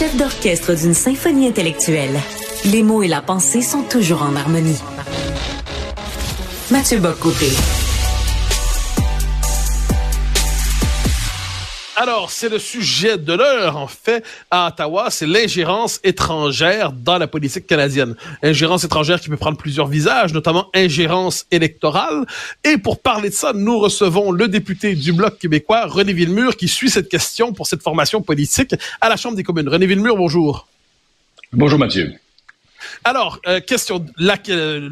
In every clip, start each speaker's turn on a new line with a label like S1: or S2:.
S1: Chef d'orchestre d'une symphonie intellectuelle, les mots et la pensée sont toujours en harmonie. Mathieu Bocoté.
S2: Alors, c'est le sujet de l'heure, en fait, à Ottawa, c'est l'ingérence étrangère dans la politique canadienne. Ingérence étrangère qui peut prendre plusieurs visages, notamment ingérence électorale. Et pour parler de ça, nous recevons le député du Bloc québécois, René Villemur, qui suit cette question pour cette formation politique à la Chambre des communes. René Villemur, bonjour.
S3: Bonjour Mathieu.
S2: Alors, euh, question, la, euh,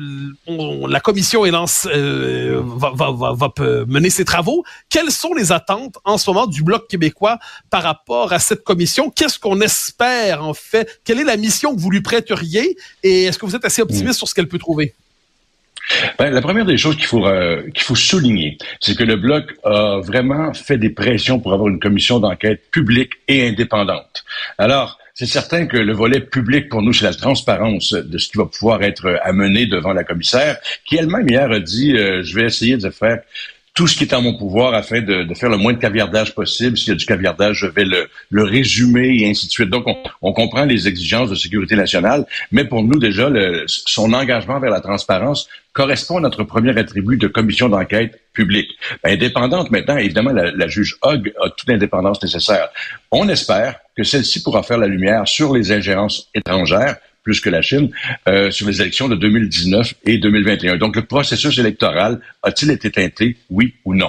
S2: la commission lance, euh, va, va, va, va, mener ses travaux. Quelles sont les attentes en ce moment du Bloc québécois par rapport à cette commission? Qu'est-ce qu'on espère en fait? Quelle est la mission que vous lui prêteriez? Et est-ce que vous êtes assez optimiste mm. sur ce qu'elle peut trouver?
S3: Ben, la première des choses qu'il faut euh, qu'il faut souligner, c'est que le bloc a vraiment fait des pressions pour avoir une commission d'enquête publique et indépendante. Alors, c'est certain que le volet public pour nous, c'est la transparence de ce qui va pouvoir être amené devant la commissaire, qui elle-même hier a dit euh, je vais essayer de faire tout ce qui est en mon pouvoir afin de, de faire le moins de caviardage possible. S'il y a du caviardage, je vais le, le résumer et ainsi de suite. Donc, on, on, comprend les exigences de sécurité nationale, mais pour nous, déjà, le, son engagement vers la transparence correspond à notre premier attribut de commission d'enquête publique. Ben, indépendante maintenant, évidemment, la, la juge Hogg a toute l'indépendance nécessaire. On espère que celle-ci pourra faire la lumière sur les ingérences étrangères plus que la Chine, euh, sur les élections de 2019 et 2021. Donc, le processus électoral a-t-il été teinté, oui ou non?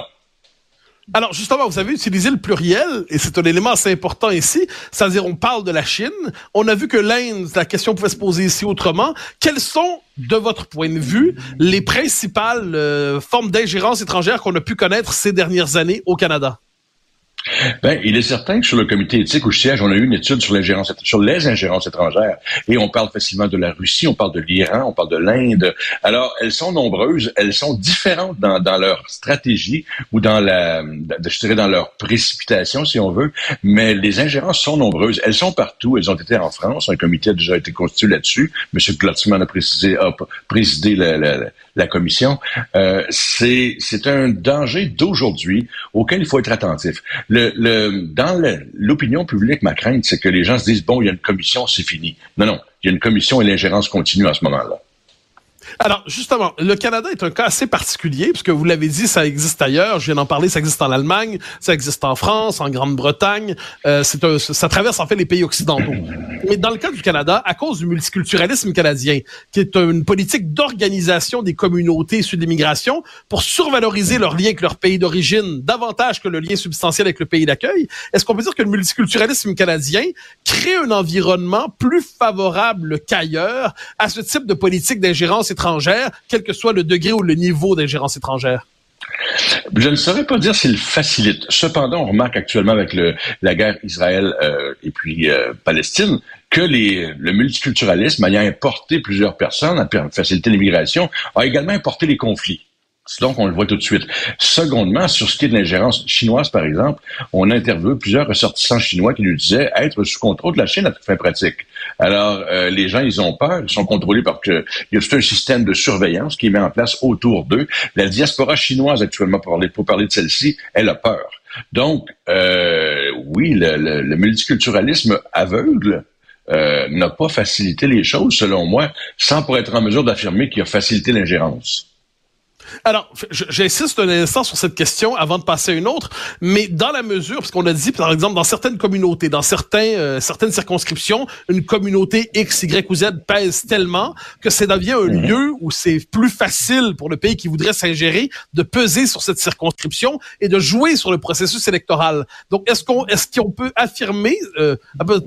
S2: Alors justement, vous avez utilisé le pluriel et c'est un élément assez important ici. C'est-à-dire, on parle de la Chine. On a vu que l'Inde, la question pouvait se poser ici autrement. Quelles sont, de votre point de vue, les principales euh, formes d'ingérence étrangère qu'on a pu connaître ces dernières années au Canada?
S3: Ben, il est certain que sur le comité éthique au siège, on a eu une étude sur l'ingérence, sur les ingérences étrangères. Et on parle facilement de la Russie, on parle de l'Iran, on parle de l'Inde. Alors, elles sont nombreuses, elles sont différentes dans, leur stratégie ou dans la, je dirais dans leur précipitation, si on veut. Mais les ingérences sont nombreuses. Elles sont partout. Elles ont été en France. Un comité a déjà été constitué là-dessus. Monsieur Glotzman a, précisé, a présidé la, la commission. Euh, c'est, un danger d'aujourd'hui auquel il faut être attentif le, le, dans l'opinion publique, ma crainte, c'est que les gens se disent, bon, il y a une commission, c'est fini. Non, non, il y a une commission et l'ingérence continue à ce moment-là.
S2: Alors, justement, le Canada est un cas assez particulier, puisque vous l'avez dit, ça existe ailleurs. Je viens d'en parler, ça existe en Allemagne, ça existe en France, en Grande-Bretagne. Euh, c'est ça traverse en fait les pays occidentaux. Mais dans le cas du Canada, à cause du multiculturalisme canadien, qui est une politique d'organisation des communautés issues de l'immigration pour survaloriser leur lien avec leur pays d'origine davantage que le lien substantiel avec le pays d'accueil, est-ce qu'on peut dire que le multiculturalisme canadien crée un environnement plus favorable qu'ailleurs à ce type de politique d'ingérence étrangère, quel que soit le degré ou le niveau d'ingérence étrangère?
S3: Je ne saurais pas dire s'il facilite. Cependant, on remarque actuellement avec la guerre Israël euh, et puis euh, Palestine que le multiculturalisme ayant importé plusieurs personnes, a facilité l'immigration, a également importé les conflits. Donc, on le voit tout de suite. Secondement, sur ce qui est de l'ingérence chinoise, par exemple, on a interviewé plusieurs ressortissants chinois qui nous disaient être sous contrôle de la Chine à toute fin pratique. Alors, euh, les gens, ils ont peur, ils sont contrôlés parce qu'il y a tout un système de surveillance qui est mis en place autour d'eux. La diaspora chinoise, actuellement, pour parler, pour parler de celle-ci, elle a peur. Donc, euh, oui, le, le, multiculturalisme aveugle euh, n'a pas facilité les choses, selon moi, sans pour être en mesure d'affirmer qu'il a facilité l'ingérence.
S2: Alors, j'insiste un instant sur cette question avant de passer à une autre, mais dans la mesure, parce qu'on a dit, par exemple, dans certaines communautés, dans certains, euh, certaines circonscriptions, une communauté X, Y ou Z pèse tellement que c'est devient un mhm. lieu où c'est plus facile pour le pays qui voudrait s'ingérer de peser sur cette circonscription et de jouer sur le processus électoral. Donc, est-ce qu'on est-ce qu'on peut affirmer, euh,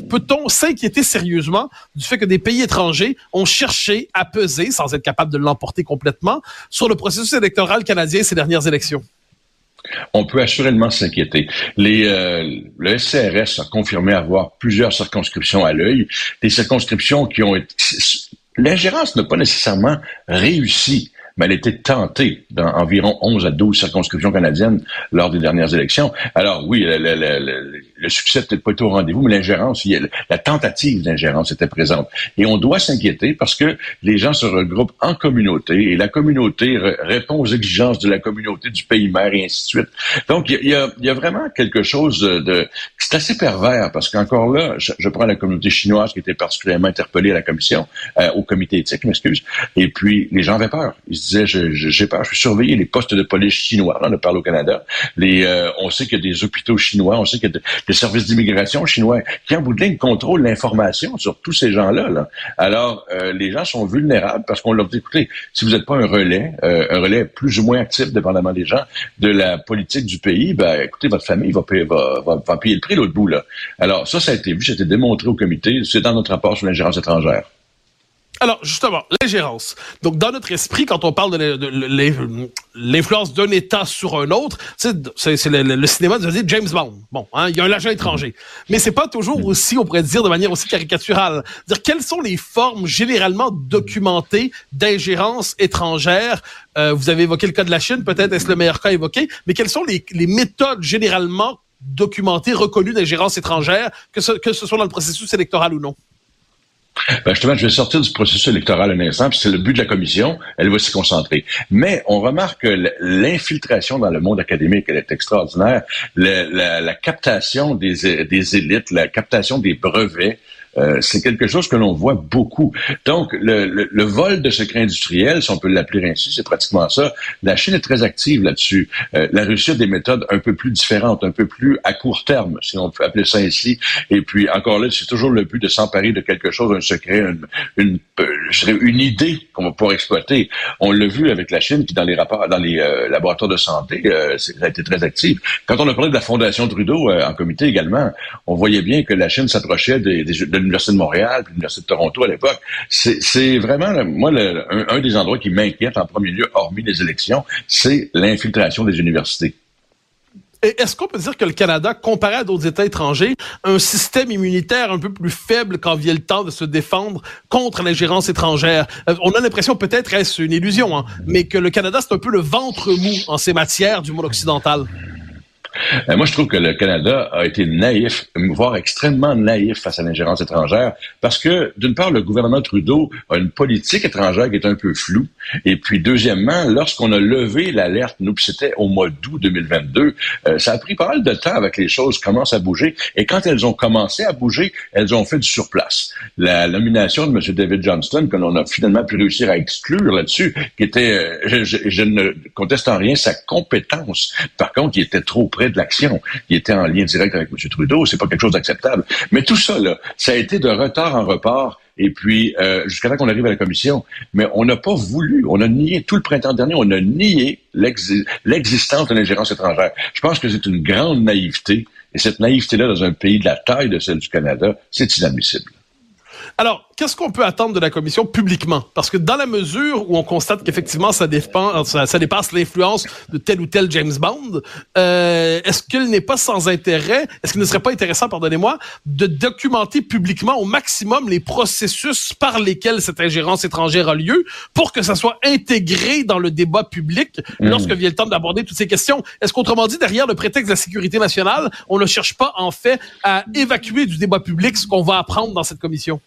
S2: peut-on s'inquiéter sérieusement du fait que des pays étrangers ont cherché à peser, sans être capable de l'emporter complètement, sur le processus électoral canadien ces dernières élections?
S3: on peut assurément s'inquiéter. Euh, le SCRS a confirmé avoir plusieurs circonscriptions à l'œil, des circonscriptions qui ont été... L'ingérence n'a pas nécessairement réussi mais elle était tentée dans environ 11 à 12 circonscriptions canadiennes lors des dernières élections. Alors oui, le, succès n'était pas au rendez-vous, mais l'ingérence, la tentative d'ingérence était présente. Et on doit s'inquiéter parce que les gens se regroupent en communauté et la communauté répond aux exigences de la communauté du pays mère et ainsi de suite. Donc il y a, vraiment quelque chose de... C'est assez pervers parce qu'encore là, je, prends la communauté chinoise qui était particulièrement interpellée à la commission, euh, au comité éthique, m'excuse, et puis les gens avaient peur disait, j'ai peur, je suis surveillé les postes de police chinois, là, on parle au Canada. Les, euh, on sait qu'il y a des hôpitaux chinois, on sait qu'il y a des services d'immigration chinois qui, en bout de ligne, contrôlent l'information sur tous ces gens-là. Là. Alors, euh, les gens sont vulnérables parce qu'on leur dit, écoutez, si vous n'êtes pas un relais, euh, un relais plus ou moins actif, dépendamment des gens, de la politique du pays, ben, écoutez, votre famille va payer, va, va, va payer le prix l'autre bout. Là. Alors, ça, ça a été vu, ça a été démontré au comité, c'est dans notre rapport sur l'ingérence étrangère.
S2: Alors, justement, l'ingérence. Donc, dans notre esprit, quand on parle de l'influence d'un État sur un autre, c'est le, cinéma de dire James Bond. Bon, hein, il y a un agent étranger. Mais c'est pas toujours aussi, on pourrait dire de manière aussi caricaturale. Dire quelles sont les formes généralement documentées d'ingérence étrangère? Euh, Vous avez évoqué le cas de la Chine, peut-être est-ce le meilleur cas évoqué, mais quelles sont les, les méthodes généralement documentées, reconnues d'ingérence étrangère, que ce, que ce soit dans le processus électoral ou non?
S3: Ben justement, je vais sortir du processus électoral un instant, puis c'est le but de la commission, elle va s'y concentrer. Mais on remarque que l'infiltration dans le monde académique, elle est extraordinaire. La, captation des élites, la captation des brevets, euh, c'est quelque chose que l'on voit beaucoup. Donc, le, le, vol de secrets industriels, si on peut l'appeler ainsi, c'est pratiquement ça. La Chine est très active là-dessus. Euh, la Russie a des méthodes un peu plus différentes, un peu plus à court terme, si on peut appeler ça ainsi. Et puis, encore là, c'est toujours le but de s'emparer de quelque chose, un secret, une, une, euh, une idée qu'on va pouvoir exploiter. On l'a vu avec la Chine qui, dans les rapports, dans les laboratoires de santé, ça a été très active. Quand on a parlé de la Fondation Trudeau en comité également, on voyait bien que la Chine s'approchait des, des, l'Université de Montréal, puis l'Université de Toronto à l'époque. C'est vraiment, moi, un, des endroits qui m'inquiète en premier lieu, hormis les élections, c'est l'infiltration des universités.
S2: Est-ce qu'on peut dire que le Canada, comparé à d'autres États étrangers, a un système immunitaire un peu plus faible quand vient le temps de se défendre contre l'ingérence étrangère? Euh, on a l'impression, peut-être est-ce une illusion, hein, mais que le Canada, c'est un peu le ventre mou en ces matières du monde occidental.
S3: Euh, moi, je trouve que le Canada a été naïf, voire extrêmement naïf face à l'ingérence étrangère, parce que, d'une part, le gouvernement Trudeau a une politique étrangère qui est un peu floue, et puis, deuxièmement, lorsqu'on a levé l'alerte, nous, c'était au mois d'août 2022, euh, ça a pris pas mal de temps avec les choses commencent à bouger, et quand elles ont commencé à bouger, elles ont fait du surplace. La nomination de M. David Johnston, que l'on a finalement pu réussir à exclure là-dessus, qui était, euh, je, je ne conteste en rien sa compétence, par contre, il était trop près de l'action. Il était en lien direct avec M. Trudeau. C'est pas quelque chose d'acceptable. Mais tout ça, là, ça a été de retard en report. Et puis, euh, jusqu'à là qu'on arrive à la commission. Mais on n'a pas voulu, on a nié, tout le printemps dernier, on a nié l'existence de l'ingérence étrangère. Je pense que c'est une grande naïveté. Et cette naïveté-là, dans un pays de la taille de celle du Canada, c'est inadmissible.
S2: Alors, qu'est-ce qu'on peut attendre de la commission publiquement? Parce que dans la mesure où on constate qu'effectivement ça, dépasse l'influence de tel ou tel James Bond, euh, est-ce qu'il n'est pas sans intérêt, est-ce qu'il ne serait pas intéressant, pardonnez-moi, de documenter publiquement au maximum les processus par lesquels cette ingérence étrangère a lieu pour que ça soit intégré dans le débat public mmh. lorsque vient le temps d'aborder toutes ces questions? Est-ce qu'autrement dit, derrière le prétexte de la sécurité nationale, on ne cherche pas en fait à évacuer du débat public ce qu'on va apprendre dans cette commission?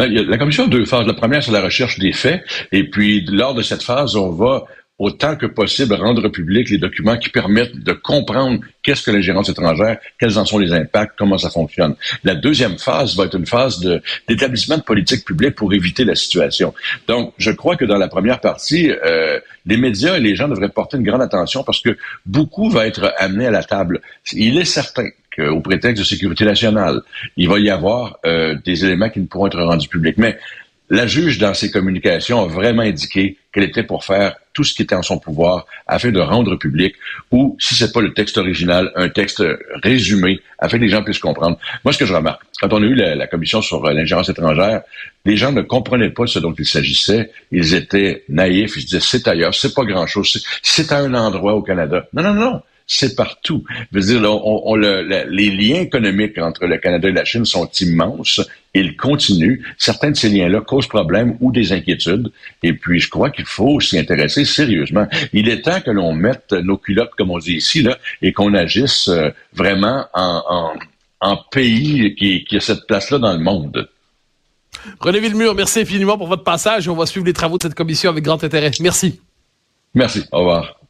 S3: Euh, la commission a deux phases. La première, c'est la recherche des faits. Et puis, lors de cette phase, on va autant que possible rendre public les documents qui permettent de comprendre qu'est-ce que l'ingérence étrangère, quels en sont les impacts, comment ça fonctionne. La deuxième phase va être une phase d'établissement de, politique publique pour éviter la situation. Donc, je crois que dans la première partie, euh, les médias et les gens devraient porter une grande attention parce que beaucoup va être amené à la table. Il est certain qu'au prétexte de sécurité nationale, il va y avoir euh, des éléments qui ne pourront être rendus publics. Mais la juge, dans ses communications, a vraiment indiqué qu'elle était pour faire tout ce qui était en son pouvoir afin de rendre public, ou si c'est pas le texte original, un texte résumé afin que les gens puissent comprendre. Moi, ce que je remarque, quand on a eu la, commission sur euh, l'ingérence étrangère, les gens ne comprenaient pas ce dont il s'agissait. Ils étaient naïfs. Ils disaient c'est ailleurs, c'est pas grand chose, c'est à un endroit au Canada. Non, non, non c'est partout. Je veux dire, on, les liens économiques entre le Canada et la Chine sont immenses. Ils continuent. Certains de ces liens-là causent problème ou des inquiétudes. Et puis, je crois qu'il faut s'y intéresser sérieusement. Il est temps que l'on mette nos culottes, comme on dit ici, là, et qu'on agisse euh, vraiment en, pays qui, qui a cette place-là dans le monde.
S2: René Villemur, merci infiniment pour votre passage. On va suivre les travaux de cette commission avec grand intérêt. Merci.
S3: Merci. Au revoir.